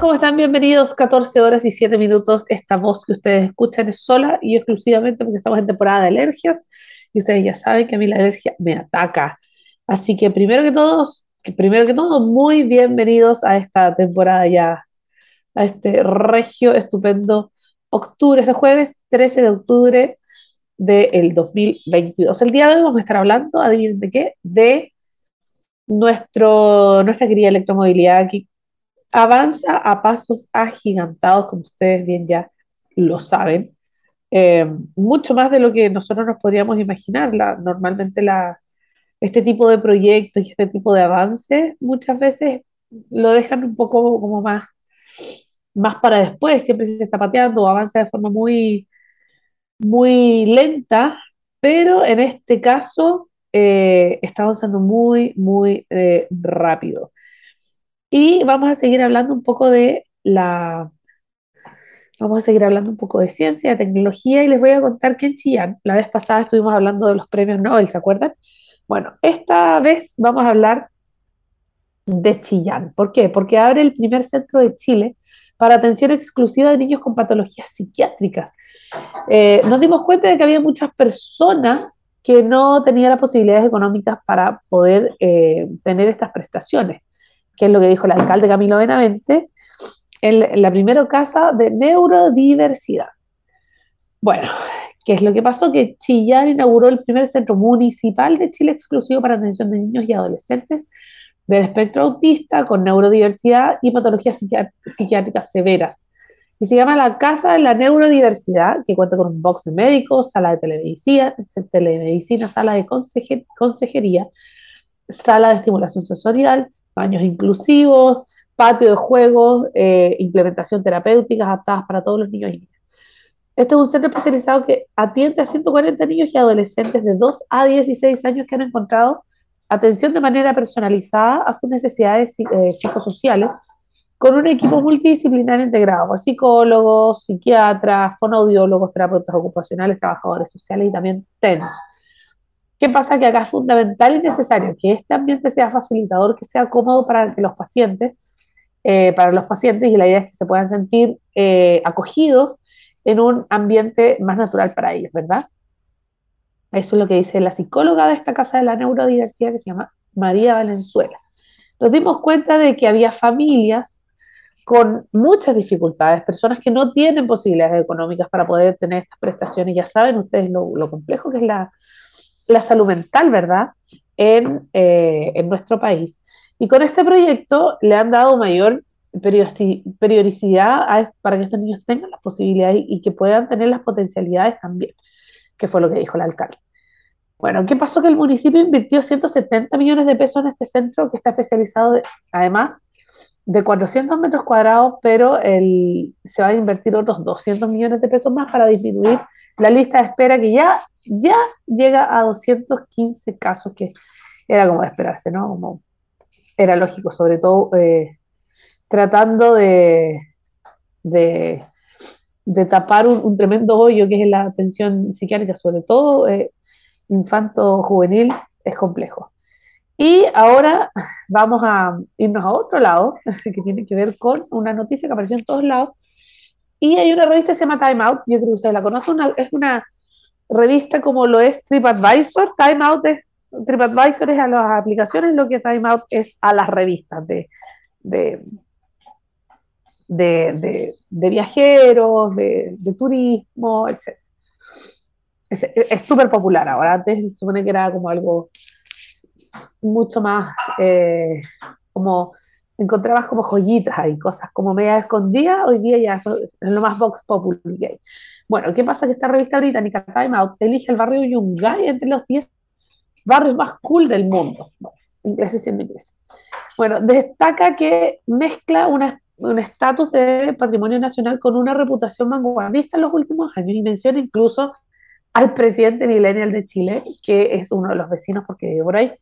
¿cómo están? Bienvenidos. 14 horas y 7 minutos. Esta voz que ustedes escuchan es sola y exclusivamente porque estamos en temporada de alergias y ustedes ya saben que a mí la alergia me ataca. Así que primero que todos, primero que todo, muy bienvenidos a esta temporada ya, a este regio, estupendo octubre, este jueves 13 de octubre del 2022. El día de hoy vamos a estar hablando, adivinen de qué, de nuestro, nuestra querida electromovilidad que avanza a pasos agigantados, como ustedes bien ya lo saben, eh, mucho más de lo que nosotros nos podríamos imaginar. La, normalmente la, este tipo de proyectos y este tipo de avances muchas veces lo dejan un poco como más, más para después, siempre se está pateando o avanza de forma muy, muy lenta, pero en este caso eh, está avanzando muy, muy eh, rápido. Y vamos a seguir hablando un poco de la... Vamos a seguir hablando un poco de ciencia, de tecnología y les voy a contar que en Chillán, la vez pasada estuvimos hablando de los premios Nobel, ¿se acuerdan? Bueno, esta vez vamos a hablar de Chillán. ¿Por qué? Porque abre el primer centro de Chile para atención exclusiva de niños con patologías psiquiátricas. Eh, nos dimos cuenta de que había muchas personas que no tenían las posibilidades económicas para poder eh, tener estas prestaciones que es lo que dijo el alcalde Camilo Benavente, en la primera casa de neurodiversidad. Bueno, ¿qué es lo que pasó? Que Chillán inauguró el primer centro municipal de Chile exclusivo para atención de niños y adolescentes del espectro autista con neurodiversidad y patologías psiquiátricas severas. Y se llama la Casa de la Neurodiversidad, que cuenta con un box de médicos, sala de telemedicina, telemedicina sala de consejería, sala de estimulación sensorial, baños inclusivos, patio de juegos, eh, implementación terapéutica adaptadas para todos los niños y niñas. Este es un centro especializado que atiende a 140 niños y adolescentes de 2 a 16 años que han encontrado atención de manera personalizada a sus necesidades eh, psicosociales, con un equipo multidisciplinario integrado psicólogos, psiquiatras, fonoaudiólogos, terapeutas ocupacionales, trabajadores sociales y también TENS. ¿Qué pasa? Que acá es fundamental y necesario que este ambiente sea facilitador, que sea cómodo para los pacientes, eh, para los pacientes, y la idea es que se puedan sentir eh, acogidos en un ambiente más natural para ellos, ¿verdad? Eso es lo que dice la psicóloga de esta casa de la neurodiversidad que se llama María Valenzuela. Nos dimos cuenta de que había familias con muchas dificultades, personas que no tienen posibilidades económicas para poder tener estas prestaciones. Ya saben ustedes lo complejo que es la, la salud mental, ¿verdad?, en, eh, en nuestro país. Y con este proyecto le han dado mayor periodicidad para que estos niños tengan las posibilidades y, que puedan tener las potencialidades también, que fue lo que dijo el alcalde. Bueno, ¿qué pasó? Que el municipio invirtió 170 millones de pesos en este centro que está especializado, además, de 400 metros cuadrados, pero el, se va a invertir otros 200 millones de pesos más para disminuir la lista de espera que ya, ya llega a 215 casos, que era como de esperarse, ¿no? Como era lógico, sobre todo eh, tratando de, de, tapar un, tremendo hoyo que es la atención psiquiátrica, sobre todo eh, infanto-juvenil, es complejo. Y ahora vamos a irnos a otro lado, que tiene que ver con una noticia que apareció en todos lados, y hay una revista que se llama Time Out, yo creo que ustedes la conocen, es una revista como lo es TripAdvisor. Time Out es, TripAdvisor es a las aplicaciones, lo que Time Out es a las revistas de, de, de, viajeros, de, turismo, etc. Es súper popular ahora, antes se supone que era como algo mucho más eh, como encontrabas como joyitas ahí, cosas como media escondidas, hoy día ya eso es lo más Vox Populi gay. Bueno, ¿qué pasa? Que esta revista británica, Time Out, elige el barrio Yungay entre los 10 barrios más cool del mundo. Bueno, inglés siendo inglés. Bueno, destaca que mezcla un estatus de patrimonio nacional con una reputación vanguardista en los últimos años y menciona incluso al presidente millennial de Chile, que es uno de los vecinos porque vive por ahí,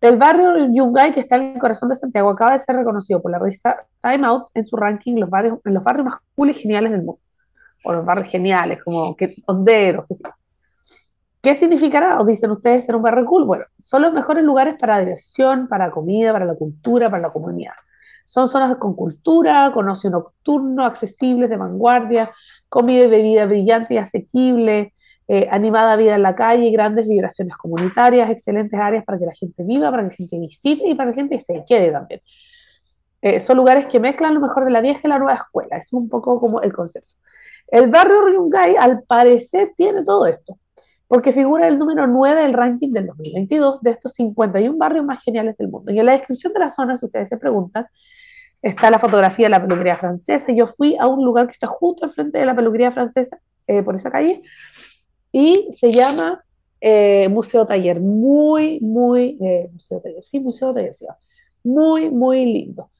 el barrio Yungay, que está en el corazón de Santiago, acaba de ser reconocido por la revista Time Out en su ranking los barrios, en los barrios más cool y geniales del mundo. O los barrios geniales, como que, honderos, que sí. ¿Qué significará? ¿O dicen ustedes ser un barrio cool? Bueno, son los mejores lugares para diversión, para comida, para la cultura, para la comunidad. Son zonas con cultura, con ocio nocturno, accesibles, de vanguardia, comida y bebida brillante y asequible, eh, animada vida en la calle, grandes vibraciones comunitarias, excelentes áreas para que la gente viva, para que la gente visite y para que la gente se quede también. Eh, son lugares que mezclan lo mejor de la vieja y la nueva escuela, es un poco como el concepto. El barrio Ryungay, al parecer, tiene todo esto, porque figura el número 9 del ranking del 2022 de estos 51 barrios más geniales del mundo. Y en la descripción de la zona, si ustedes se preguntan, está la fotografía de la peluquería francesa. Yo fui a un lugar que está justo enfrente de la peluquería francesa, eh, por esa calle, y se llama eh, Museo Taller. Muy, muy, eh, Museo Taller, sí, Museo Taller, sí, muy, muy lindo.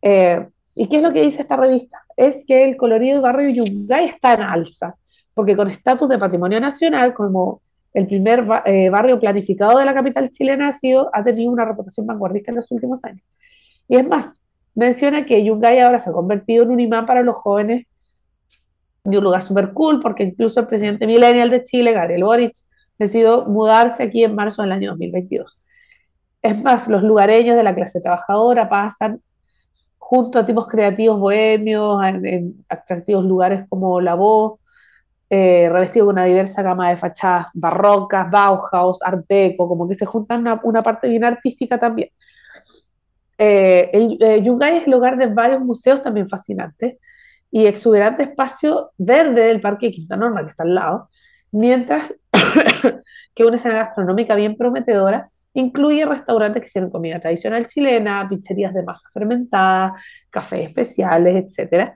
Eh, ¿Y qué es lo que dice esta revista? Es que el colorido del barrio Yungay está en alza, porque con estatus de patrimonio nacional, como el primer barrio planificado de la capital chilena, ha, sido, ha tenido una reputación vanguardista en los últimos años. Y es más, menciona que Yungay ahora se ha convertido en un imán para los jóvenes de un lugar súper cool, porque incluso el presidente millennial de Chile, Gabriel Boric, decidió mudarse aquí en marzo del año 2022. Es más, los lugareños de la clase trabajadora pasan junto a tipos creativos bohemios, en, atractivos lugares como La Voz, eh, revestidos con una diversa gama de fachadas barrocas, Bauhaus, Art Deco, como que se juntan una, una parte bien artística también. Eh, eh, Yungay es el lugar de varios museos también fascinantes, y exuberante espacio verde del Parque Quinta Norma, que está al lado, mientras que una escena gastronómica bien prometedora incluye restaurantes que sirven comida tradicional chilena, pizzerías de masa fermentada, cafés especiales, etc.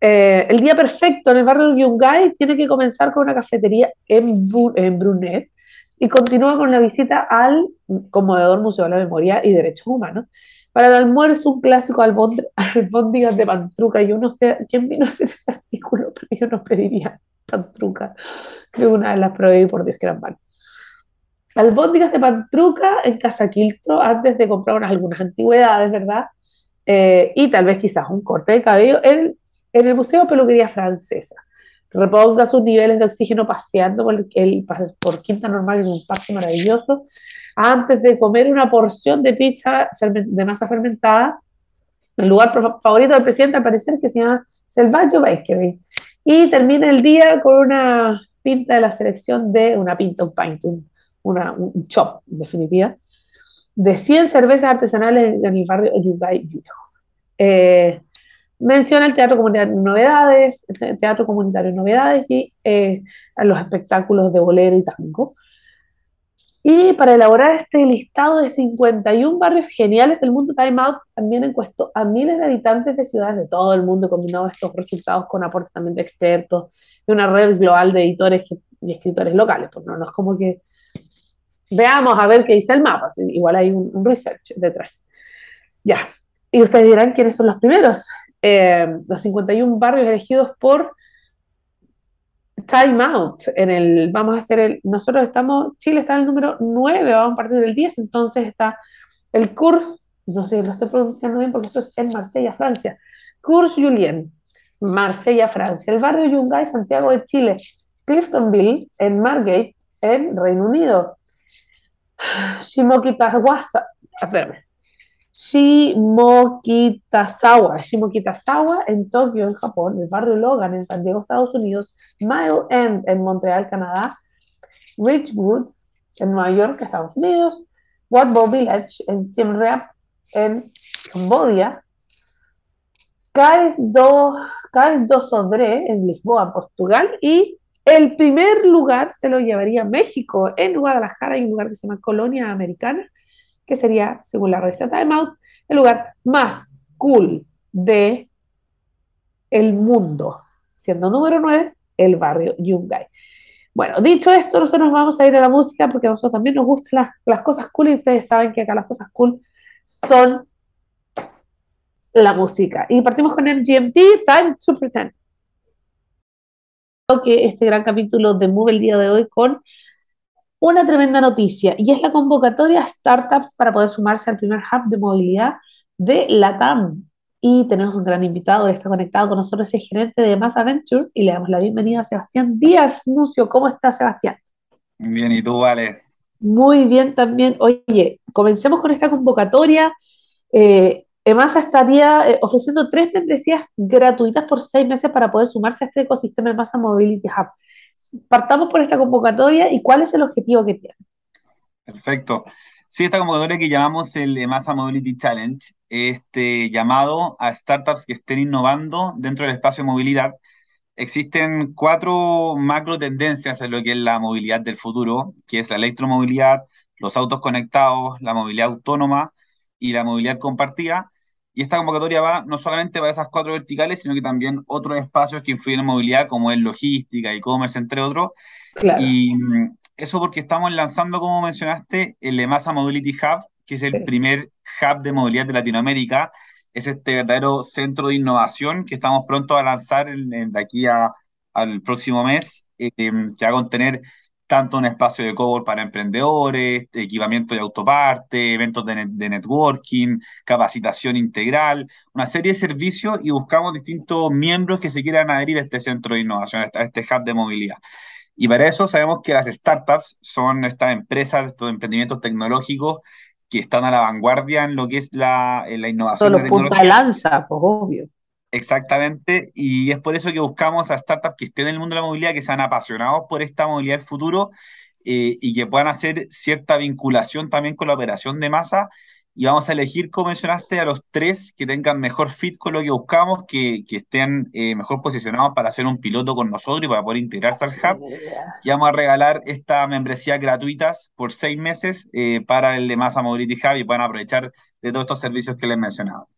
Eh, el día perfecto en el barrio Yungay tiene que comenzar con una cafetería en, en Brunet y continúa con la visita al Conmovedor Museo de la Memoria y Derechos Humanos, para el almuerzo, un clásico albóndigas de pantruca. Yo no sé quién vino a hacer ese artículo, pero yo no pediría pantruca. Creo que una vez las probé y por Dios que eran mal. Albóndigas de pantruca en Casa Quiltro antes de comprar unas, algunas antigüedades, ¿verdad? Eh, y tal vez quizás un corte de cabello en, en el Museo Peluquería Francesa. Reponga sus niveles de oxígeno paseando por, el, por Quinta Normal en un parque maravilloso antes de comer una porción de pizza de masa fermentada. El lugar favorito del presidente al parecer que se llama Selvaggio Bakery. Y termina el día con una pinta de la selección de una pinta, un pint, un, una, un chop, en definitiva, de 100 cervezas artesanales en el barrio Yungay Viejo. Eh, menciona el Teatro Comunitario Novedades, el Teatro Comunitario Novedades y eh, los espectáculos de bolero y tango. Y para elaborar este listado de 51 barrios geniales del mundo, Time Out también encuestó a miles de habitantes de ciudades de todo el mundo, combinado estos resultados con aportes también de expertos, de una red global de editores y escritores locales. Pues no, no es como que veamos a ver qué dice el mapa, igual hay un, research detrás. Ya, y ustedes dirán quiénes son los primeros. Eh, los 51 barrios elegidos por time out. En el, vamos a hacer el, nosotros estamos, Chile está en el número 9, vamos a partir del 10, entonces está el curso, no sé, lo estoy pronunciando bien porque esto es en Marsella, Francia. Cours Julien, Marsella, Francia. El barrio Yungay, Santiago de Chile. Cliftonville, en Margate, en Reino Unido. Shimokitazawa, espérame. Shimokitazawa, Shimokitazawa en Tokio, en Japón, el barrio Logan en San Diego, Estados Unidos, Mile End en Montreal, Canadá, Ridgewood en Nueva York, Estados Unidos, Wat Village en Siem Reap en Cambodia, Cais do, do Sodré en Lisboa, Portugal y el primer lugar se lo llevaría México. En Guadalajara hay un lugar que se llama Colonia Americana que sería, según la revista Time Out, el lugar más cool de el mundo, siendo número 9 el barrio Yungay. Bueno, dicho esto, nosotros vamos a ir a la música porque a nosotros también nos gustan las, cosas cool y ustedes saben que acá las cosas cool son la música. Y partimos con MGMT, Time to Pretend. Que este gran capítulo de Move el día de hoy con una tremenda noticia y es la convocatoria a startups para poder sumarse al primer hub de movilidad de LATAM. Y tenemos un gran invitado, está conectado con nosotros, es gerente de Mass Adventure y le damos la bienvenida a Sebastián Díaz Mucio. ¿Cómo estás, Sebastián? Bien, ¿y tú, Vale? Muy bien también. Oye, comencemos con esta convocatoria. Eh, EMASA estaría eh, ofreciendo tres membresías gratuitas por seis meses para poder sumarse a este ecosistema EMASA Mobility Hub. Partamos por esta convocatoria y cuál es el objetivo que tiene. Perfecto. Sí, esta convocatoria que llamamos el EMASA Mobility Challenge, este llamado a startups que estén innovando dentro del espacio de movilidad. Existen cuatro macro tendencias en lo que es la movilidad del futuro, que es la electromovilidad, los autos conectados, la movilidad autónoma y la movilidad compartida. Y esta convocatoria va no solamente para esas cuatro verticales, sino que también otros espacios que influyen en movilidad, como es logística, e-commerce, entre otros. Claro. Y mm, eso porque estamos lanzando, como mencionaste, el EMASA Mobility Hub, que es el Sí. primer hub de movilidad de Latinoamérica. Es este verdadero centro de innovación que estamos pronto a lanzar en- en- de aquí a- al próximo mes, eh, que va a contener tanto un espacio de cowork para emprendedores, equipamiento de autoparte, eventos de, net- de networking, capacitación integral, una serie de servicios y buscamos distintos miembros que se quieran adherir a este centro de innovación, a este hub de movilidad. Y para eso sabemos que las startups son estas empresas, estos emprendimientos tecnológicos que están a la vanguardia en lo que es la, en la innovación de Solo punta de lanza, pues obvio. Exactamente, y es por eso que buscamos a startups que estén en el mundo de la movilidad, que sean apasionados por esta movilidad del futuro eh, y que puedan hacer cierta vinculación también con la operación de masa. Y vamos a elegir, como mencionaste, a los tres que tengan mejor fit con lo que buscamos, que, que estén eh, mejor posicionados para hacer un piloto con nosotros y para poder integrarse al hub. Y vamos a regalar esta membresía gratuitas por seis meses eh, para el de Masa Mobility Hub y puedan aprovechar de todos estos servicios que les he mencionado.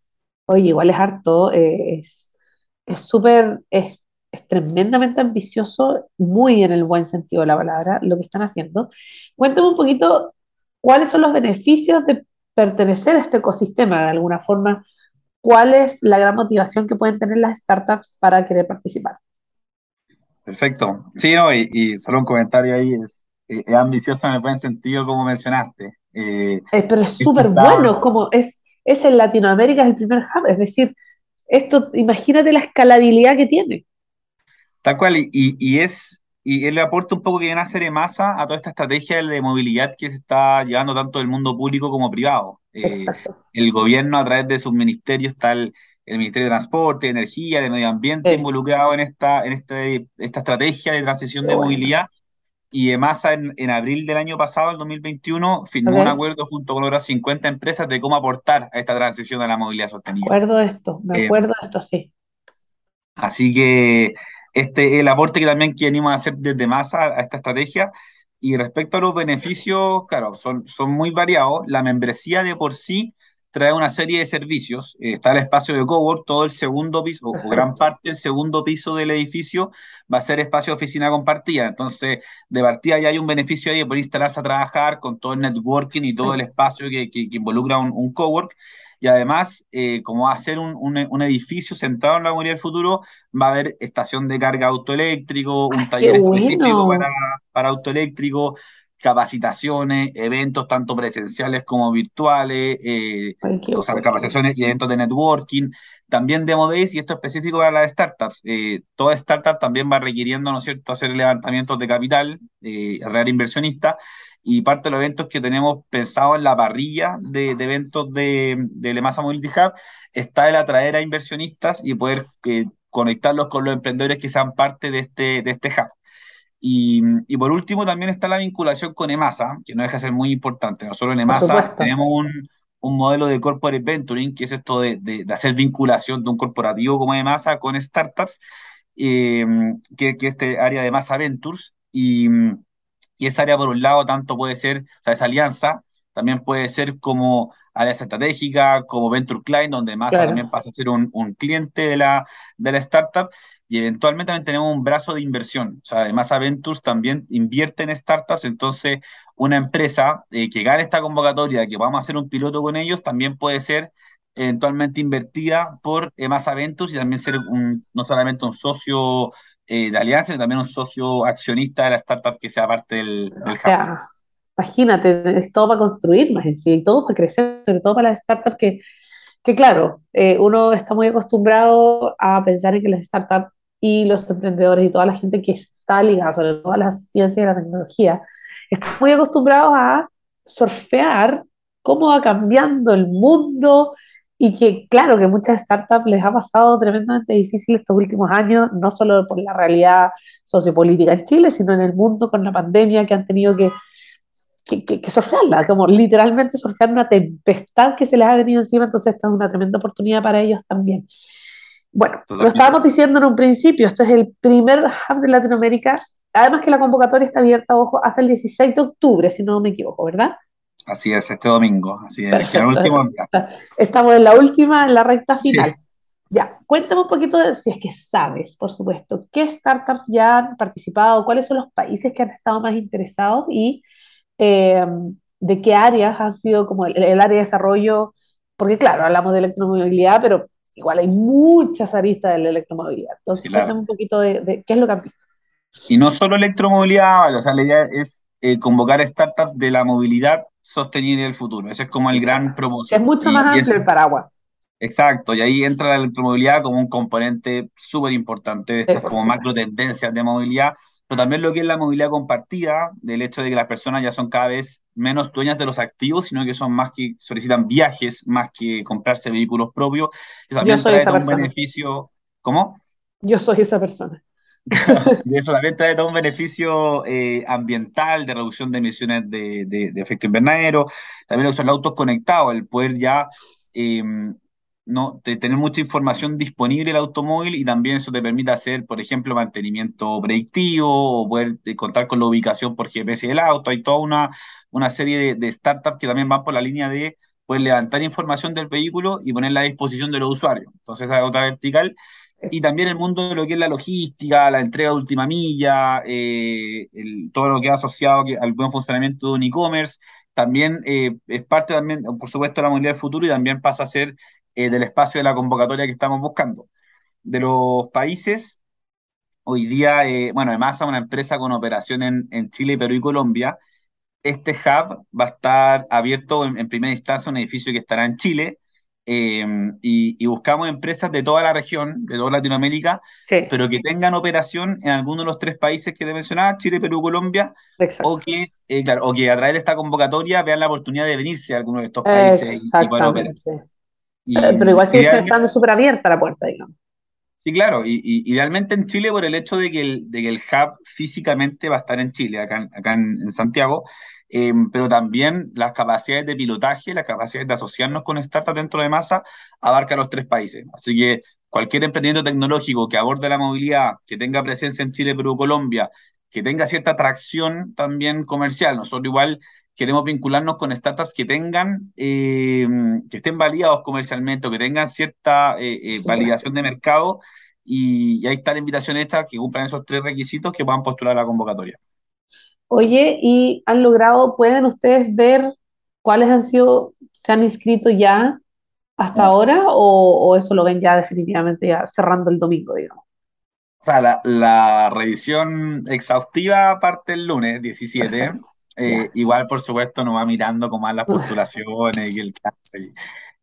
Oye, igual es harto, eh, es súper, es, es tremendamente ambicioso, muy en el buen sentido de la palabra, lo que están haciendo. Cuéntame un poquito cuáles son los beneficios de pertenecer a este ecosistema de alguna forma, cuál es la gran motivación que pueden tener las startups para querer participar. Perfecto. Sí, no, y, y solo un comentario ahí, es, eh, es ambicioso en el buen sentido, como mencionaste. Eh, pero es súper bueno, como es, es en Latinoamérica es el primer hub, es decir, esto, imagínate la escalabilidad que tiene. tal cual, y, y, es, y él le aporta un poco que viene a hacer masa a toda esta estrategia de movilidad que se está llevando tanto del mundo público como privado. Eh, el gobierno, a través de sus ministerios, está el, el Ministerio de Transporte, de Energía, de Medio Ambiente, involucrado en esta, en este, esta estrategia de transición qué de bueno. movilidad. Y EMASA en, en abril del año pasado, el 2021, firmó un Ok, acuerdo junto con otras 50 empresas de cómo aportar a esta transición a la movilidad me sostenible. acuerdo de esto, me Eh, acuerdo de esto, sí. así que este es el aporte que también que venimos a hacer desde MASA a esta estrategia. Y respecto a los beneficios, claro, son, son muy variados. La membresía de por sí trae una serie de servicios. Eh, está el espacio de cowork, todo el segundo piso, o, o gran Perfecto. parte del segundo piso del edificio va a ser espacio de oficina compartida. Entonces, de partida ya hay un beneficio ahí de poder instalarse a trabajar con todo el networking y todo el Perfecto. espacio que, que, que involucra un, un cowork. Y además, eh, como va a ser un, un, un edificio centrado en la movilidad del futuro, va a haber estación de carga autoeléctrico, un ¡Ay, qué taller específico para, bueno! para autoeléctrico, capacitaciones, eventos tanto presenciales como virtuales, eh, ¡Ay, qué o sea, capacitaciones y eventos de networking, también Demo Days, y esto es específico para las startups. Eh, toda startup también va requiriendo, ¿no es cierto?, hacer levantamientos de capital, eh, atraer inversionistas, y parte de los eventos que tenemos pensado en la parrilla de, de eventos de, de Lemasa Mobility Hub está el atraer a inversionistas y poder eh, conectarlos con los emprendedores que sean parte de este, de este hub. Y, y, por último también está la vinculación con EMASA, que no deja de ser muy importante. Nosotros en EMASA tenemos un, un, modelo de corporate venturing, que es esto de, de, de hacer vinculación de un corporativo como EMASA con startups, eh, que, que este área de EMASA Ventures. Y, y esa área, por un lado, tanto puede ser, o sea, esa alianza, también puede ser como área estratégica, como Venture Client, donde EMASA Claro. también pasa a ser un, un cliente de la, de la startup y eventualmente también tenemos un brazo de inversión. O sea, además Ventures también invierte en startups, entonces una empresa eh, que gane esta convocatoria, que vamos a hacer un piloto con ellos, también puede ser eventualmente invertida por Emasa Ventures y también ser un, no solamente un socio eh, de alianza, sino también un socio accionista de la startup que sea parte del, O del sea, imagínate, es todo para construir más en sí, todo para crecer, sobre todo para las startups que, que claro, eh, uno está muy acostumbrado a pensar en que las startups y los emprendedores y toda la gente que está ligada, sobre todo a la ciencia y la tecnología, están muy acostumbrados a surfear cómo va cambiando el mundo y que claro, que muchas startups les ha pasado tremendamente difícil estos últimos años, no solo por la realidad sociopolítica en Chile, sino en el mundo con la pandemia que han tenido que, que, que, que surfearla, como literalmente surfear una tempestad que se les ha venido encima, entonces esta es una tremenda oportunidad para ellos también. Bueno, lo estábamos diciendo en un principio, este es el primer hub de Latinoamérica, además que la convocatoria está abierta, ojo, hasta el 16 de octubre, si no me equivoco, ¿verdad? Así es, este domingo, así es, Perfecto. el último día. Estamos en la última, en la recta final. Sí. Ya, cuéntame un poquito, de, si es que sabes, por supuesto, qué startups ya han participado, cuáles son los países que han estado más interesados y eh, de qué áreas han sido como el, el, área de desarrollo, porque claro, hablamos de electromovilidad, pero igual hay muchas aristas de la electromovilidad. Entonces, claro. cuéntame un poquito de, de, qué es lo que han visto. Y no solo electromovilidad, o sea, la idea es eh, convocar startups de la movilidad sostenible del futuro. Ese es como el gran propósito. Es mucho más amplio el paraguas. Exacto, y ahí entra la electromovilidad como un componente súper importante de estas como macro tendencias de movilidad, pero también lo que es la movilidad compartida, del hecho de que las personas ya son cada vez menos dueñas de los activos, sino que son más que solicitan viajes, más que comprarse vehículos propios. Eso también Yo soy trae esa un persona. beneficio. ¿Cómo? Yo soy esa persona. y eso también trae todo un beneficio eh, ambiental de reducción de emisiones de, de, de efecto invernadero. También usan autos conectados, el poder ya eh, no, tener mucha información disponible el automóvil y también eso te permite hacer, por ejemplo, mantenimiento predictivo o poder eh, contar con la ubicación por GPS del auto. Hay toda una, una serie de, startups que también van por la línea de poder levantar información del vehículo y ponerla a disposición de los usuarios. Entonces, esa es otra vertical y también el mundo de lo que es la logística, la entrega de última milla, eh, todo lo que ha asociado al buen funcionamiento de un e-commerce, también eh, es parte también, por supuesto, de la movilidad del futuro y también pasa a ser eh, del espacio de la convocatoria que estamos buscando. De los países, hoy día, eh, bueno, además es una empresa con operación en, en, Chile, Perú y Colombia. Este hub va a estar abierto en, en primera instancia, un edificio que estará en Chile, eh, y, y, buscamos empresas de toda la región, de toda Latinoamérica, sí. pero que tengan operación en alguno de los tres países que te mencionaba, Chile, Perú, Colombia, o que, eh, claro, o que a través de esta convocatoria vean la oportunidad de venirse a alguno de estos países y, y poder operar. Y, pero, igual sigue estando súper abierta la puerta, digamos. Sí, claro, y, idealmente en Chile por el hecho de que el, de que el hub físicamente va a estar en Chile, acá, acá en, en Santiago, eh, pero también las capacidades de pilotaje, las capacidades de asociarnos con startups dentro de masa, abarca los tres países. Así que cualquier emprendimiento tecnológico que aborde la movilidad, que tenga presencia en Chile, Perú, Colombia, que tenga cierta atracción también comercial, nosotros igual queremos vincularnos con startups que tengan, eh, que estén validados comercialmente, o que tengan cierta eh, validación de mercado, y, y ahí está la invitación hecha, que cumplan esos tres requisitos que puedan postular a la convocatoria. Oye, ¿y han logrado, pueden ustedes ver cuáles han sido, se han inscrito ya hasta ahora o, o eso lo ven ya definitivamente ya cerrando el domingo, digamos? O sea, la, la revisión exhaustiva parte el lunes 17. Eh, igual, por supuesto, nos va mirando cómo van las postulaciones y, el,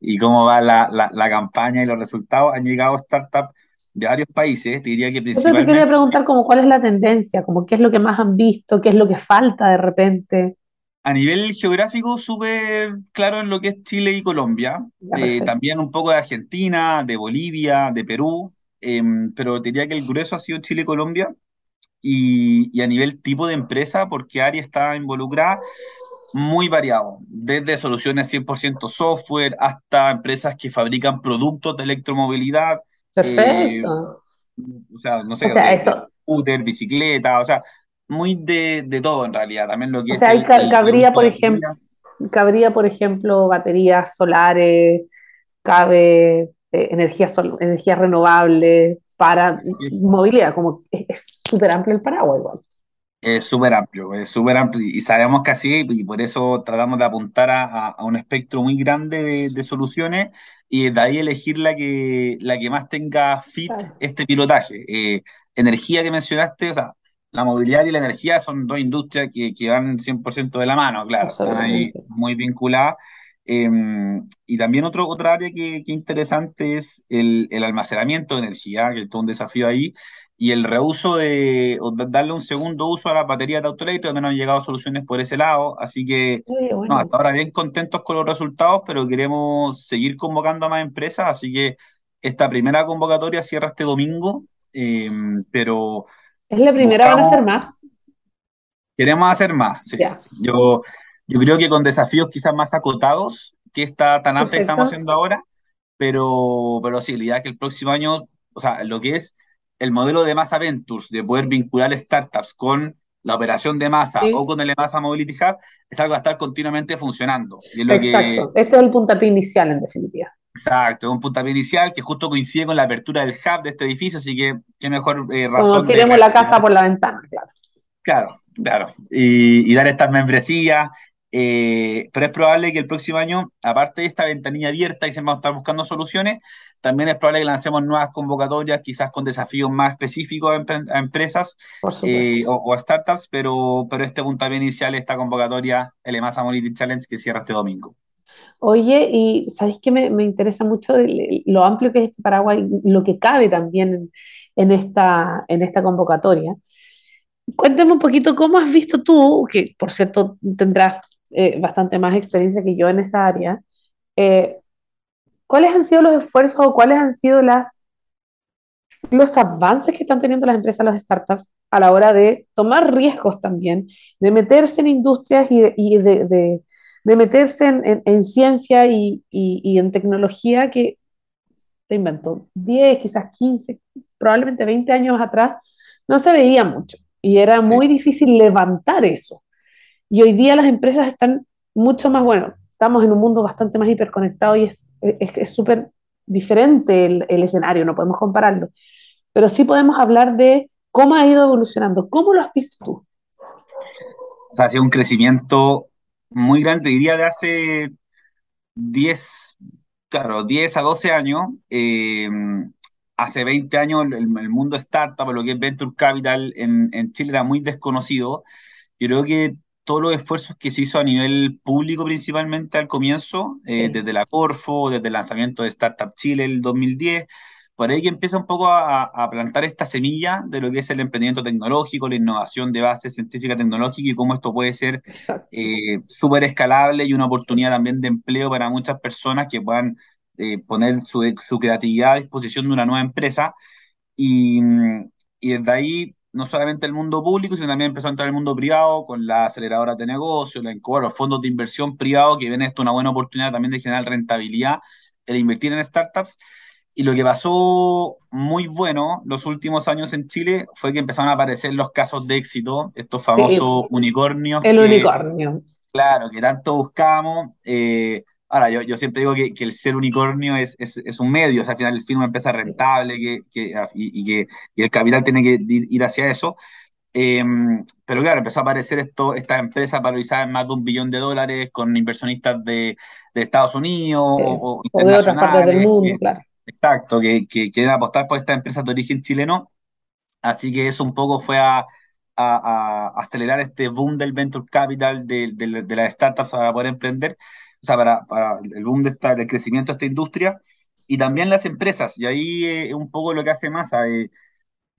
y, y cómo va la, la, la, campaña y los resultados. Han llegado startups de varios países, te diría que principalmente... Yo te quería preguntar como cuál es la tendencia, como qué es lo que más han visto, qué es lo que falta de repente. A nivel geográfico, súper claro en lo que es Chile y Colombia, eh, también un poco de Argentina, de Bolivia, de Perú, eh, pero te diría que el grueso ha sido Chile y Colombia, y, y a nivel tipo de empresa, porque Ari está involucrada, muy variado, desde soluciones 100% software hasta empresas que fabrican productos de electromovilidad, Perfecto. Eh, o sea, no sé, o sea, eso. scooter, bicicleta, o sea, muy de, de, todo en realidad. También lo que o es sea, el, hay, el cabría, por ejemplo, cabría, por ejemplo, baterías solares, cabe eh, energía, sol, energía renovable para sí. movilidad, como es súper amplio el paraguas igual. Es súper amplio, es súper amplio y sabemos que así y por eso tratamos de apuntar a, a un espectro muy grande de, de, soluciones y de ahí elegir la que, la que más tenga fit claro. este pilotaje. Eh, energía que mencionaste, o sea, la movilidad y la energía son dos industrias que, que van 100% de la mano, claro, están ahí muy vinculadas. Eh, y también otro, otra área que, que interesante es el, el almacenamiento de energía, que es todo un desafío ahí, y el reuso de, o darle un segundo uso a las baterías de Autolate, donde no han llegado soluciones por ese lado. Así que, no, hasta ahora bien contentos con los resultados, pero queremos seguir convocando a más empresas. Así que esta primera convocatoria cierra este domingo, eh, pero... ¿Es la primera? ¿Van a ser más? Queremos hacer más, sí. Yo, yo creo que con desafíos quizás más acotados que esta tan amplia que estamos haciendo ahora, pero, pero sí, la idea es que el próximo año, o sea, lo que es el modelo de Masa Ventures, de poder vincular startups con la operación de masa o con el Masa Mobility Hub, es algo que va a estar continuamente funcionando. Exacto, esto es el puntapié inicial en definitiva. Exacto, es un puntapié inicial que justo coincide con la apertura del hub de este edificio, así que qué mejor eh, razón. Como queremos la casa por la ventana, claro. Claro, claro. Y, y dar estas membresías, eh, pero es probable que el próximo año, aparte de esta ventanilla abierta y se vamos a estar buscando soluciones, también es probable que lancemos nuevas convocatorias, quizás con desafíos más específicos a, empresas eh, o, a startups, pero, pero este punto inicial, esta convocatoria, el EMASA Mobility Challenge, que cierra este domingo. Oye, y sabéis que me, interesa mucho lo amplio que es este Paraguay, lo que cabe también en, esta, en esta convocatoria. Cuéntame un poquito cómo has visto tú, que por cierto tendrás eh, bastante más experiencia que yo en esa área, eh, ¿cuáles han sido los esfuerzos o cuáles han sido las, los avances que están teniendo las empresas, las startups, a la hora de tomar riesgos también, de meterse en industrias y de, meterse en, ciencia y, en tecnología que te inventó 10, quizás 15, probablemente 20 años atrás, no se veía mucho y era muy difícil levantar eso. Y hoy día las empresas están mucho más, bueno, estamos en un mundo bastante más hiperconectado y es súper diferente el, el, escenario, no podemos compararlo. Pero sí podemos hablar de cómo ha ido evolucionando. ¿Cómo lo has visto tú? O sea, ha sido un crecimiento muy grande, diría de hace 10, claro, 10 a 12 años. Eh, hace 20 años el, el, mundo startup, lo que es Venture Capital en, en Chile era muy desconocido. Yo creo que todos los esfuerzos que se hizo a nivel público principalmente al comienzo, eh, desde la Corfo, desde el lanzamiento de Startup Chile el 2010, por ahí que empieza un poco a, plantar esta semilla de lo que es el emprendimiento tecnológico, la innovación de base científica tecnológica y cómo esto puede ser eh, súper escalable y una oportunidad también de empleo para muchas personas que puedan eh, poner su, su, creatividad a disposición de una nueva empresa. Y, y desde ahí no solamente el mundo público, sino también empezó a entrar el mundo privado con la aceleradora de negocios, la los fondos de inversión privados, que ven esto una buena oportunidad también de generar rentabilidad, de invertir en startups. Y lo que pasó muy bueno los últimos años en Chile fue que empezaron a aparecer los casos de éxito, estos famosos unicornios. El unicornio. Claro, que tanto buscamos. Eh, Ahora, yo, yo siempre digo que, que el ser unicornio es, es, es, un medio, o sea, al final el fin una empresa rentable que, que, y, y, que y el capital tiene que ir hacia eso. Eh, pero claro, empezó a aparecer esto, esta empresa valorizada en más de un billón de dólares con inversionistas de, de Estados Unidos o, o, de otras partes del mundo, claro. Exacto, que, que quieren apostar por esta empresa de origen chileno. Así que eso un poco fue a, a, a acelerar este boom del venture capital de, de, de las startups para poder emprender o sea, para, para el boom de esta, del crecimiento de esta industria, y también las empresas, y ahí es un poco lo que hace más, eh,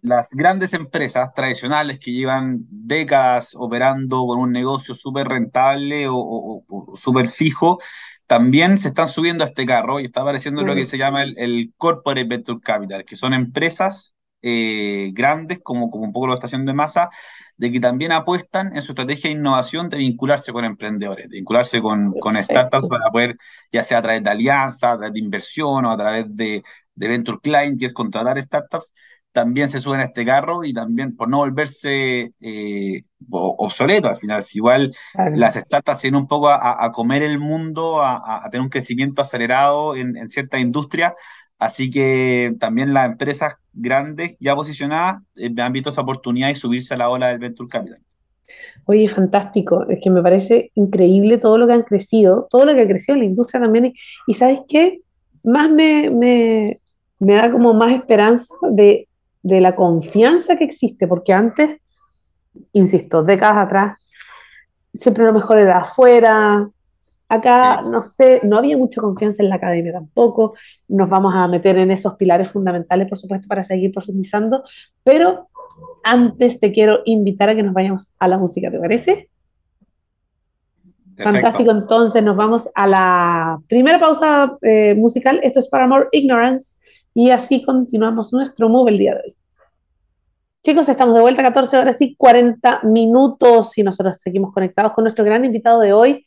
las grandes empresas tradicionales que llevan décadas operando con un negocio súper rentable o, o, súper fijo, también se están subiendo a este carro y está apareciendo lo que se llama el, el Corporate Venture Capital, que son empresas eh, grandes, como, como un poco lo está haciendo de masa, de que también apuestan en su estrategia de innovación de vincularse con emprendedores, de vincularse con, con startups para poder, ya sea a través de alianzas, a través de inversión o a través de, de Venture Client, que es contratar startups, también se suben a este carro y también por no volverse eh, obsoletos al final. Si igual las startups vienen un poco a, a, comer el mundo, a, a, tener un crecimiento acelerado en, en ciertas industrias, Así que también las empresas grandes ya posicionadas eh, han visto esa oportunidad y subirse a la ola del Venture Capital. Oye, fantástico. Es que me parece increíble todo lo que han crecido, todo lo que ha crecido en la industria también. Y, ¿sabes qué? Más me, me, me, da como más esperanza de, de la confianza que existe, porque antes, insisto, décadas atrás, siempre lo mejor era afuera, Acá, no sé, no había mucha confianza en la academia tampoco. Nos vamos a meter en esos pilares fundamentales, por supuesto, para seguir profundizando. Pero antes te quiero invitar a que nos vayamos a la música, ¿te parece? Fantástico, entonces nos vamos a la primera pausa eh, musical. Esto es para More Ignorance y así continuamos nuestro move el día de hoy. Chicos, estamos de vuelta 14 horas y 40 minutos y nosotros seguimos conectados con nuestro gran invitado de hoy,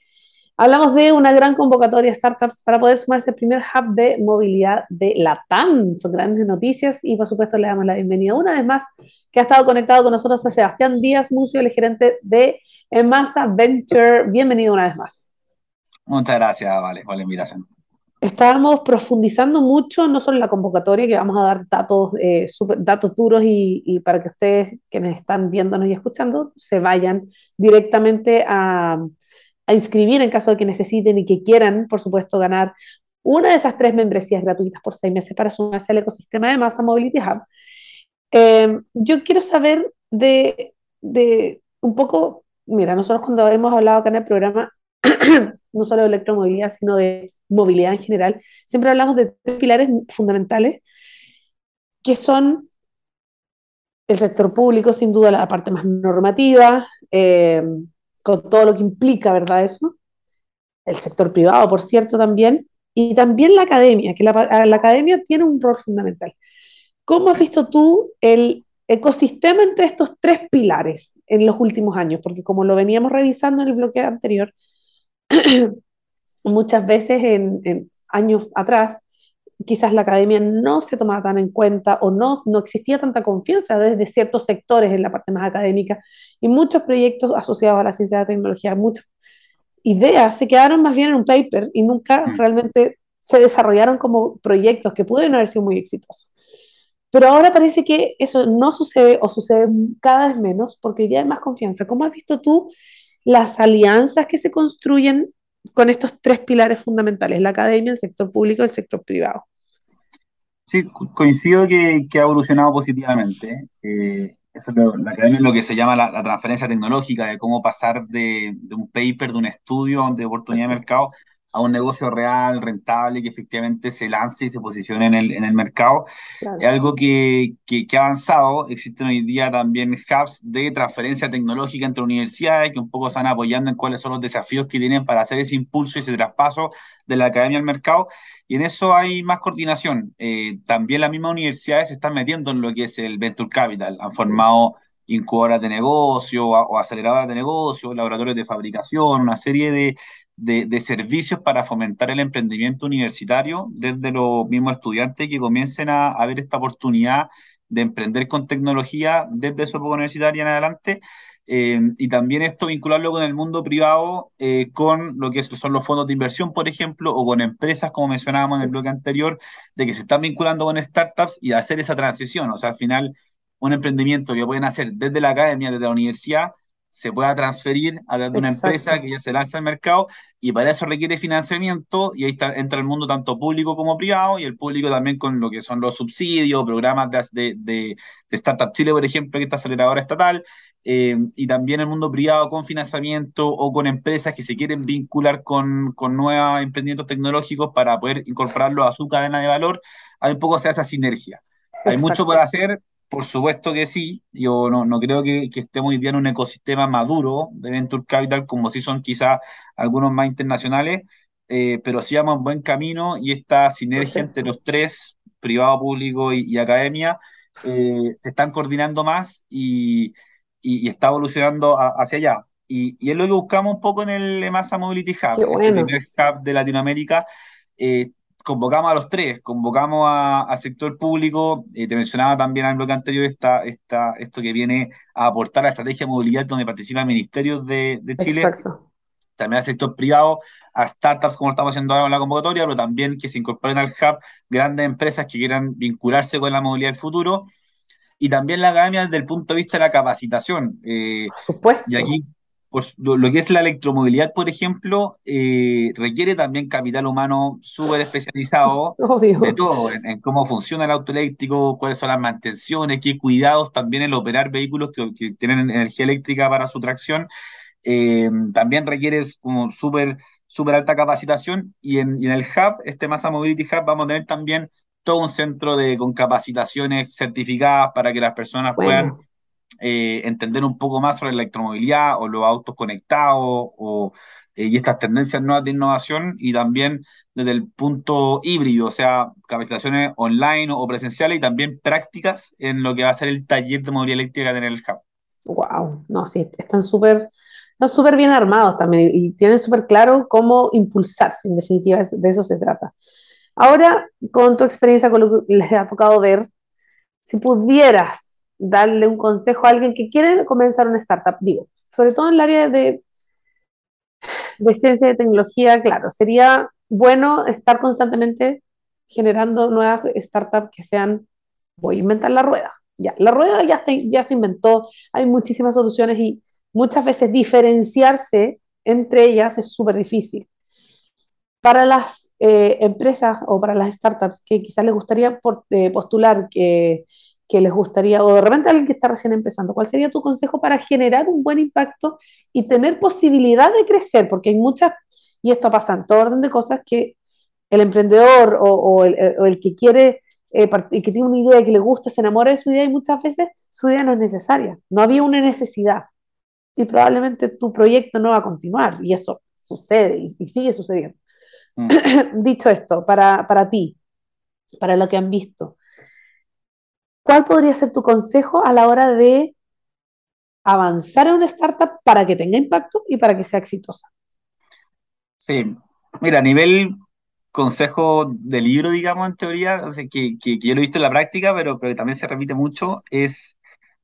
Hablamos de una gran convocatoria de startups para poder sumarse al primer hub de movilidad de la TAM. Son grandes noticias y por supuesto le damos la bienvenida una vez más que ha estado conectado con nosotros a Sebastián Díaz Mucio, el gerente de Emasa Venture. Bienvenido una vez más. Muchas gracias, Vale, por la invitación. Estábamos profundizando mucho, no solo en la convocatoria, que vamos a dar datos, eh, datos duros y, y, para que ustedes, quienes están viéndonos y escuchando, se vayan directamente a, a inscribir en caso de que necesiten y que quieran, por supuesto, ganar una de esas tres membresías gratuitas por seis meses para sumarse al ecosistema de Masa Mobility Hub. Eh, yo quiero saber de, de, un poco, mira, nosotros cuando hemos hablado acá en el programa, no solo de electromovilidad, sino de movilidad en general, siempre hablamos de tres pilares fundamentales que son el sector público, sin duda la parte más normativa, eh, con todo lo que implica, ¿verdad? Eso. El sector privado, por cierto, también. Y también la academia, que la, la academia tiene un rol fundamental. ¿Cómo has visto tú el ecosistema entre estos tres pilares en los últimos años? Porque como lo veníamos revisando en el bloque anterior, muchas veces en, en, años atrás, quizás la academia no se tomaba tan en cuenta o no, no existía tanta confianza desde ciertos sectores en la parte más académica y muchos proyectos asociados a la ciencia y la tecnología, muchas ideas se quedaron más bien en un paper y nunca mm. realmente se desarrollaron como proyectos que pudieron haber sido muy exitosos. Pero ahora parece que eso no sucede o sucede cada vez menos porque ya hay más confianza. ¿Cómo has visto tú las alianzas que se construyen con estos tres pilares fundamentales, la academia, el sector público y el sector privado? Sí, coincido que, que ha evolucionado positivamente. Eh, eso es lo, la academia es lo que se llama la, la, transferencia tecnológica, de cómo pasar de, de, un paper, de un estudio de oportunidad de mercado a un negocio real, rentable, que efectivamente se lance y se posicione en el, en el mercado. Claro. Es algo que, que, que, ha avanzado. Existen hoy día también hubs de transferencia tecnológica entre universidades que un poco están apoyando en cuáles son los desafíos que tienen para hacer ese impulso y ese traspaso de la academia al mercado. Y en eso hay más coordinación. Eh, también las mismas universidades se están metiendo en lo que es el Venture Capital. Han formado incubadoras de negocio o aceleradoras de negocio, laboratorios de fabricación, una serie de, de, de, servicios para fomentar el emprendimiento universitario desde los mismos estudiantes que comiencen a, a ver esta oportunidad de emprender con tecnología desde su época universitaria en adelante. Eh, y también esto vincularlo con el mundo privado, eh, con lo que son los fondos de inversión, por ejemplo, o con empresas, como mencionábamos en el bloque anterior, de que se están vinculando con startups y hacer esa transición. O sea, al final, un emprendimiento que pueden hacer desde la academia, desde la universidad, se pueda transferir a través de una Exacto. empresa que ya se lanza al mercado y para eso requiere financiamiento y ahí está, entra el mundo tanto público como privado y el público también con lo que son los subsidios, programas de, de, de Startup Chile, por ejemplo, que está aceleradora estatal, eh, y también el mundo privado con financiamiento o con empresas que se quieren vincular con, con nuevos emprendimientos tecnológicos para poder incorporarlo a su cadena de valor, hay un poco se hace esa sinergia. Exacto. Hay mucho por hacer, por supuesto que sí, yo no, no creo que, que, estemos hoy día en un ecosistema maduro de Venture Capital como si son quizás algunos más internacionales, eh, pero sí vamos en buen camino y esta sinergia Perfecto. entre los tres, privado, público y, y academia, eh, se están coordinando más y, y, y está evolucionando a, hacia allá. Y, y, es lo que buscamos un poco en el Masa Mobility Hub, Qué bueno. el primer hub de Latinoamérica. Eh, convocamos a los tres, convocamos a, sector público, eh, te mencionaba también en el bloque anterior esta, esta, esto que viene a aportar a la estrategia de movilidad donde participan ministerios de, de Chile, Exacto. también al sector privado, a startups como estamos haciendo ahora con la convocatoria, pero también que se incorporen al hub grandes empresas que quieran vincularse con la movilidad del futuro, y también la academia desde el punto de vista de la capacitación. Eh, Por supuesto. Y aquí pues lo, que es la electromovilidad, por ejemplo, eh, requiere también capital humano súper especializado Obvio. de todo, en, en, cómo funciona el auto eléctrico, cuáles son las mantenciones, qué cuidados, también el operar vehículos que, que tienen energía eléctrica para su tracción. Eh, también requiere como súper súper alta capacitación y en, y en, el hub, este Massa Mobility Hub, vamos a tener también todo un centro de, con capacitaciones certificadas para que las personas bueno. puedan eh, entender un poco más sobre la electromovilidad o los autos conectados o, eh, y estas tendencias nuevas de innovación y también desde el punto híbrido, o sea, capacitaciones online o presenciales y también prácticas en lo que va a ser el taller de movilidad eléctrica en el hub. Wow, no, sí, están súper están súper bien armados también y tienen súper claro cómo impulsarse, en definitiva, de eso se trata. Ahora, con tu experiencia con lo que les ha tocado ver, si pudieras darle un consejo a alguien que quiere comenzar una startup, digo, sobre todo en el área de, ciencia y tecnología, claro, sería bueno estar constantemente generando nuevas startups que sean, voy a inventar la rueda. Ya, la rueda ya, ya se inventó, hay muchísimas soluciones y muchas veces diferenciarse entre ellas es súper difícil. Para las eh, empresas o para las startups que quizás les gustaría eh, postular, que, que, les gustaría, o de repente alguien que está recién empezando, ¿cuál sería tu consejo para generar un buen impacto y tener posibilidad de crecer? Porque hay muchas, y esto pasa en todo orden de cosas, que el emprendedor o, o, el, o el, que quiere eh, que tiene una idea que le gusta, se enamora de su idea y muchas veces su idea no es necesaria, no había una necesidad y probablemente tu proyecto no va a continuar y eso sucede y, y sigue sucediendo. Mm. Dicho esto, para, para ti, para lo que han visto, ¿cuál podría ser tu consejo a la hora de avanzar en una startup para que tenga impacto y para que sea exitosa? Sí, mira, a nivel consejo de libro, digamos, en teoría, que, que, que, yo lo he visto en la práctica, pero, pero también se repite mucho, es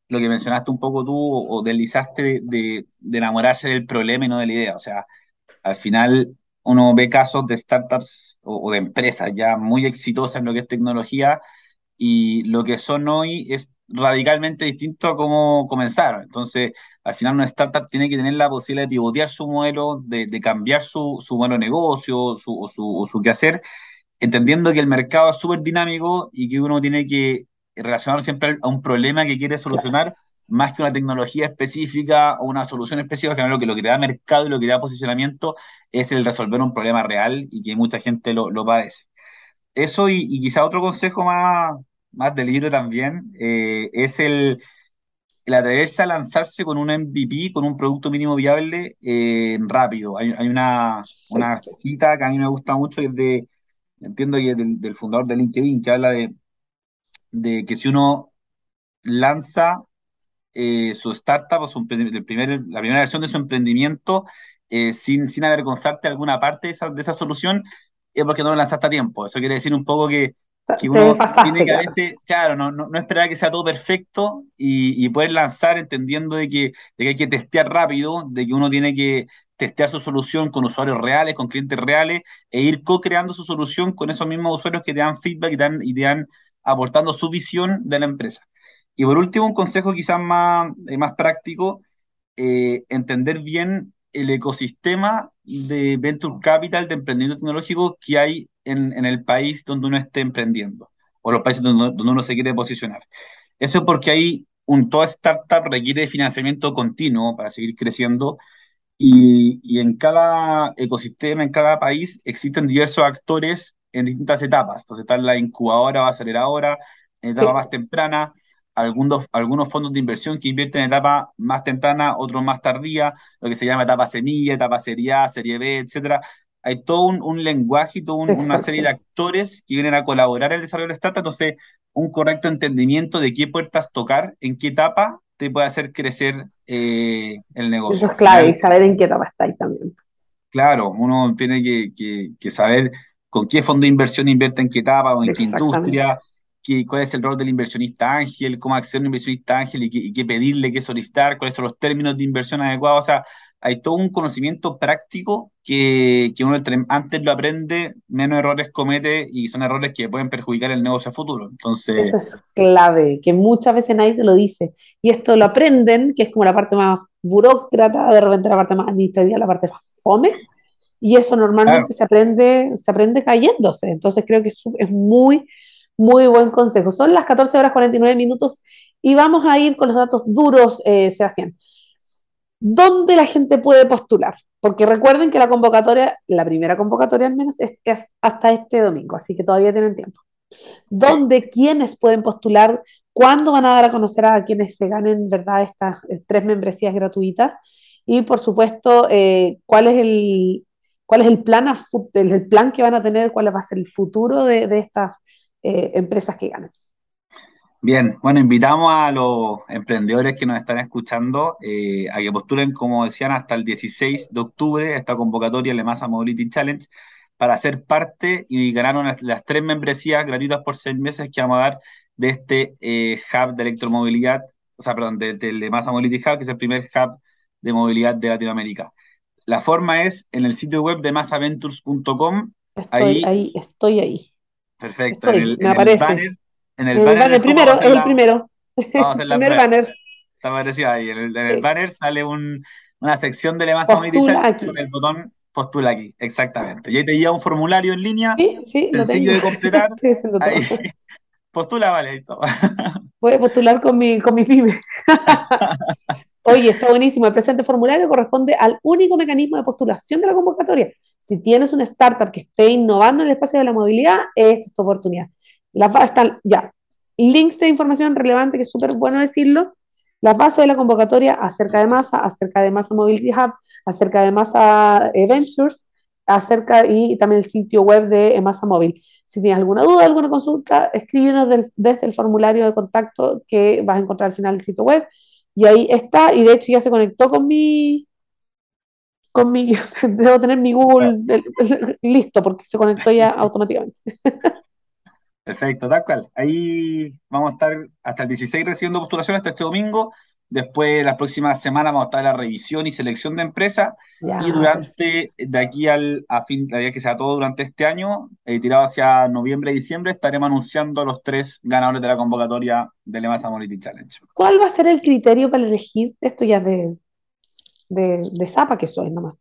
lo que mencionaste un poco tú o, deslizaste de, de, de, enamorarse del problema y no de la idea. O sea, al final uno ve casos de startups o, o de empresas ya muy exitosas en lo que es tecnología y lo que son hoy es radicalmente distinto a cómo comenzaron. Entonces, al final una startup tiene que tener la posibilidad de pivotear su modelo, de, de cambiar su, su modelo de negocio su, o, su, o su quehacer, entendiendo que el mercado es súper dinámico y que uno tiene que relacionar siempre a un problema que quiere solucionar, claro. más que una tecnología específica o una solución específica, lo que, lo que te da mercado y lo que te da posicionamiento es el resolver un problema real y que mucha gente lo, lo padece. Eso y, y quizá otro consejo más, más del libro también, eh, es el, el, atreverse a lanzarse con un MVP, con un producto mínimo viable eh, rápido. Hay, hay una, una, cita que a mí me gusta mucho, es de, entiendo que es del, del, fundador de LinkedIn, que habla de, de que si uno lanza eh, su startup o su el primer, la primera versión de su emprendimiento eh, sin, sin avergonzarte alguna parte de esa, de esa solución, es porque no lo lanzaste a tiempo. Eso quiere decir un poco que que uno tiene que a veces, claro, no, no, no, esperar que sea todo perfecto y, y poder lanzar entendiendo de que, de que hay que testear rápido, de que uno tiene que testear su solución con usuarios reales, con clientes reales, e ir co-creando su solución con esos mismos usuarios que te dan feedback y te dan, y te dan aportando su visión de la empresa. Y por último, un consejo quizás más, eh, más práctico, eh, entender bien el ecosistema de venture capital, de emprendimiento tecnológico que hay en, en, el país donde uno esté emprendiendo o los países donde, donde uno se quiere posicionar. Eso es porque hay un, toda startup requiere financiamiento continuo para seguir creciendo y, y, en cada ecosistema, en cada país, existen diversos actores en distintas etapas. Entonces está la incubadora o aceleradora, en etapa sí. más temprana, algunos, algunos fondos de inversión que invierten en etapa más temprana, otros más tardía, lo que se llama etapa semilla, etapa serie A, serie B, etcétera hay todo un, un lenguaje y toda un, una serie de actores que vienen a colaborar en el desarrollo de la startup, entonces un correcto entendimiento de qué puertas tocar, en qué etapa te puede hacer crecer eh, el negocio. Eso es clave, y saber en qué etapa está ahí también. Claro, uno tiene que, que, que, saber con qué fondo de inversión invierte en qué etapa o en qué industria, qué, cuál es el rol del inversionista ángel, cómo acceder a un inversionista ángel y qué, y qué pedirle, qué solicitar, cuáles son los términos de inversión adecuados. O sea, hay todo un conocimiento práctico que, que, uno antes lo aprende, menos errores comete y son errores que pueden perjudicar el negocio a futuro. Entonces... Eso es clave, que muchas veces nadie te lo dice. Y esto lo aprenden, que es como la parte más burócrata, de repente la parte más administrativa, la parte más fome. Y eso normalmente claro. se, aprende, se aprende cayéndose. Entonces creo que es, es muy, muy buen consejo. Son las 14 horas 49 minutos y vamos a ir con los datos duros, eh, Sebastián. ¿Dónde la gente puede postular? Porque recuerden que la convocatoria, la primera convocatoria al menos, es, es hasta este domingo, así que todavía tienen tiempo. ¿Dónde, quiénes pueden postular? ¿Cuándo van a dar a conocer a quienes se ganen, verdad, estas eh, tres membresías gratuitas? Y por supuesto, eh, ¿cuál es el, cuál es el plan, a, el, plan que van a tener, cuál va a ser el futuro de, de estas eh, empresas que ganen? Bien, bueno, invitamos a los emprendedores que nos están escuchando eh, a que postulen, como decían, hasta el 16 de octubre esta convocatoria, la Masa Mobility Challenge, para ser parte y ganar las, las tres membresías gratuitas por seis meses que vamos a dar de este eh, hub de electromovilidad, o sea, perdón, del de, de Masa Mobility Hub, que es el primer hub de movilidad de Latinoamérica. La forma es en el sitio web de masaventures.com. Estoy ahí, ahí, estoy ahí. Perfecto. Estoy, en el, me en aparece. El banner, en el, el banner, banner primero, es el primero. Vamos a hacer la primer banner. Está aparecido ahí. En el, en el Sí. banner sale un, una sección de la masa Postula con el botón postula aquí. Exactamente. Y ahí te lleva un formulario en línea, Sí, sí, lo sencillo tengo. de completar. Ahí postula, vale, ahí todo. Voy a postular con mi, con mi pyme. Oye, está buenísimo. El presente formulario corresponde al único mecanismo de postulación de la convocatoria. Si tienes una startup que esté innovando en el espacio de la movilidad, esta es tu oportunidad. Las están ya. Links de información relevante, que es súper bueno decirlo. Las bases de la convocatoria acerca de Masa, acerca de Masa Mobility Hub, acerca de Masa eh, Ventures, acerca y también el sitio web de eh, Masa Móvil. Si tienes alguna duda, alguna consulta, escríbenos del, desde el formulario de contacto que vas a encontrar al final del sitio web. Y ahí está, y de hecho ya se conectó con mi, con mi, debo tener mi Google el- el- listo porque se conectó ya automáticamente. Perfecto, tal cual. Ahí vamos a estar hasta el 16 recibiendo postulaciones hasta este domingo. Después, las próximas semanas, vamos a estar en la revisión y selección de empresas. Y durante, de aquí al, a fin, la idea que sea todo durante este año, eh, tirado hacia noviembre y diciembre, estaremos anunciando los tres ganadores de la convocatoria del EMASA Mobility Challenge. ¿Cuál va a ser el criterio para elegir? Esto ya es de, de, de Zapa que soy nomás.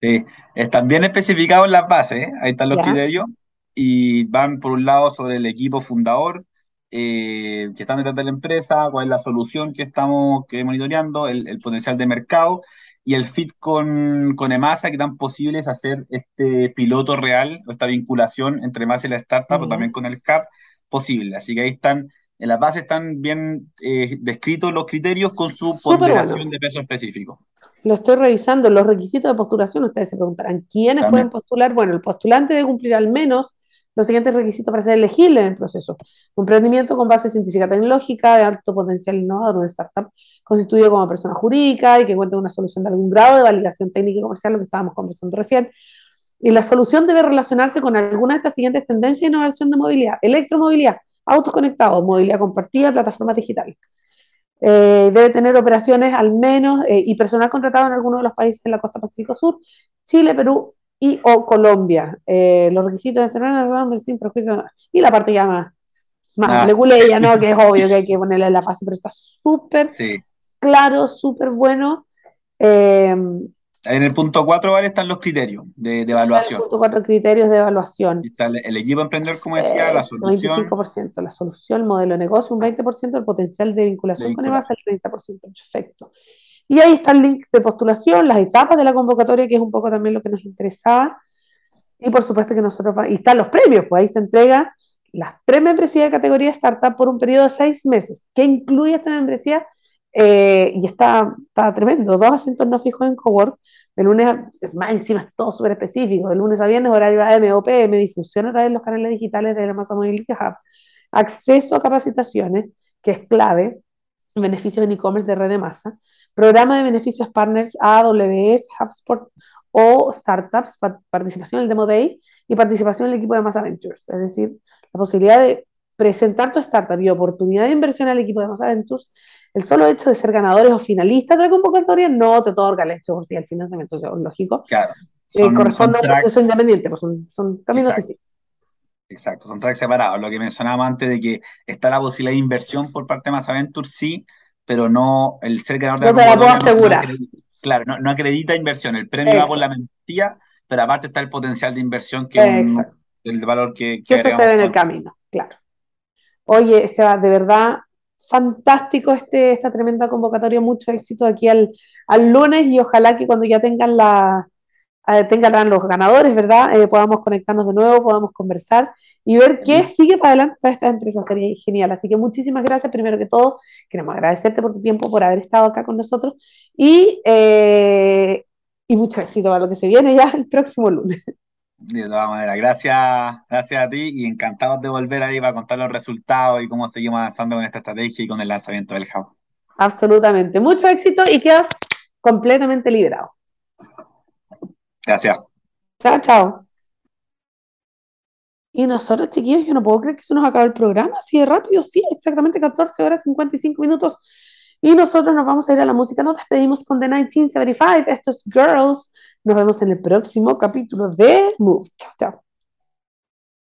Eh, están bien especificados en las bases, ¿eh? Ahí están los criterios. Y van por un lado sobre el equipo fundador, eh, que están detrás de la empresa, cuál es la solución que estamos que monitoreando, el, el potencial de mercado y el fit con, con EMASA, que tan posible es hacer este piloto real, o esta vinculación entre EMASA y la startup, o Ya. también con el hub, posible. Así que ahí están, en las bases están bien eh, descritos los criterios con su Súper ponderación bueno. de peso específico. Lo estoy revisando. Los requisitos de postulación, ustedes se preguntarán, ¿quiénes También. pueden postular? Bueno, el postulante debe cumplir al menos los siguientes requisitos para ser elegible en el proceso. Un emprendimiento con base científica tecnológica de alto potencial innovador, una startup constituido como persona jurídica y que cuente con una solución de algún grado de validación técnica y comercial, lo que estábamos conversando recién. Y la solución debe relacionarse con alguna de estas siguientes tendencias de innovación de movilidad. Electromovilidad, autos conectados, movilidad compartida, plataformas digitales. Eh, debe tener operaciones al menos eh, y personal contratado en alguno de los países de la costa Pacífico Sur, Chile, Perú y o Colombia. Eh, los requisitos de tener sin prejuicio y la parte ya más, más Ah. leguleya, ¿no? Que es obvio que hay que ponerle en la fase, pero está súper Sí. claro, súper bueno. Eh, En el punto 4, ¿vale? Están los criterios de, de evaluación. punto cuatro criterios de evaluación. Está el, el equipo emprendedor, como decía, la Eh, solución. 25%, la solución, el modelo de negocio, un 20%, el potencial de vinculación De con EMASA, el 30%, perfecto. Y ahí está el link de postulación, las etapas de la convocatoria, que es un poco también lo que nos interesaba. Y por supuesto que nosotros, y están los premios, pues ahí se entrega las tres membresías de categoría startup por un periodo de seis meses. ¿Qué incluye esta membresía? Eh, y está, está tremendo, dos asientos no fijos en cowork, de lunes a, más encima es todo súper específico, de lunes a viernes, horario AM o PM, difusión a través de los canales digitales de la Masa Mobility Hub, acceso a capacitaciones, que es clave, beneficios en e-commerce de red de masa, programa de beneficios partners AWS, HubSpot o startups, pa- participación en el Demo Day y participación en el equipo de Masa Ventures, es decir, la posibilidad de presentar tu startup y oportunidad de inversión al equipo de Masa Ventures, el solo hecho de ser ganadores o finalistas de la convocatoria no te otorga el hecho por sí el financiamiento, es lógico, Claro. eh, corresponde son a un proceso independiente, pues son, son caminos Exacto. distintos. Exacto, son tracks separados. Lo que mencionábamos antes de que está la posibilidad de inversión por parte de Massa Ventures, sí, pero no el ser ganador de No te la puedo no- no asegurar. acredita- claro, no, no acredita inversión. El premio va por la mentira, pero aparte está el potencial de inversión que es un- el valor que, que eso se ve en el camino, claro. Oye, Seba, de verdad, fantástico este, esta tremenda convocatoria, mucho éxito aquí al, al lunes y ojalá que cuando ya tengan la, tengan los ganadores, ¿verdad? Eh, podamos conectarnos de nuevo, podamos conversar y ver qué sigue para adelante para esta empresa. Sería genial. Así que muchísimas gracias. Primero que todo, queremos agradecerte por tu tiempo, por haber estado acá con nosotros y, eh, y mucho éxito para lo que se viene ya el próximo lunes. De todas maneras, gracias, gracias a ti y encantados de volver ahí para contar los resultados y cómo seguimos avanzando con esta estrategia y con el lanzamiento del hub. Absolutamente. Mucho éxito y quedas completamente liderado. Gracias. Chao, chao. Y nosotros, chiquillos, yo no puedo creer que se nos acaba el programa así de rápido. Sí, exactamente 14 horas 55 minutos. Y nosotros nos vamos a ir a la música. Nos despedimos con The 1975. Esto es Girls. Nos vemos en el próximo capítulo de Move. Chao, chao.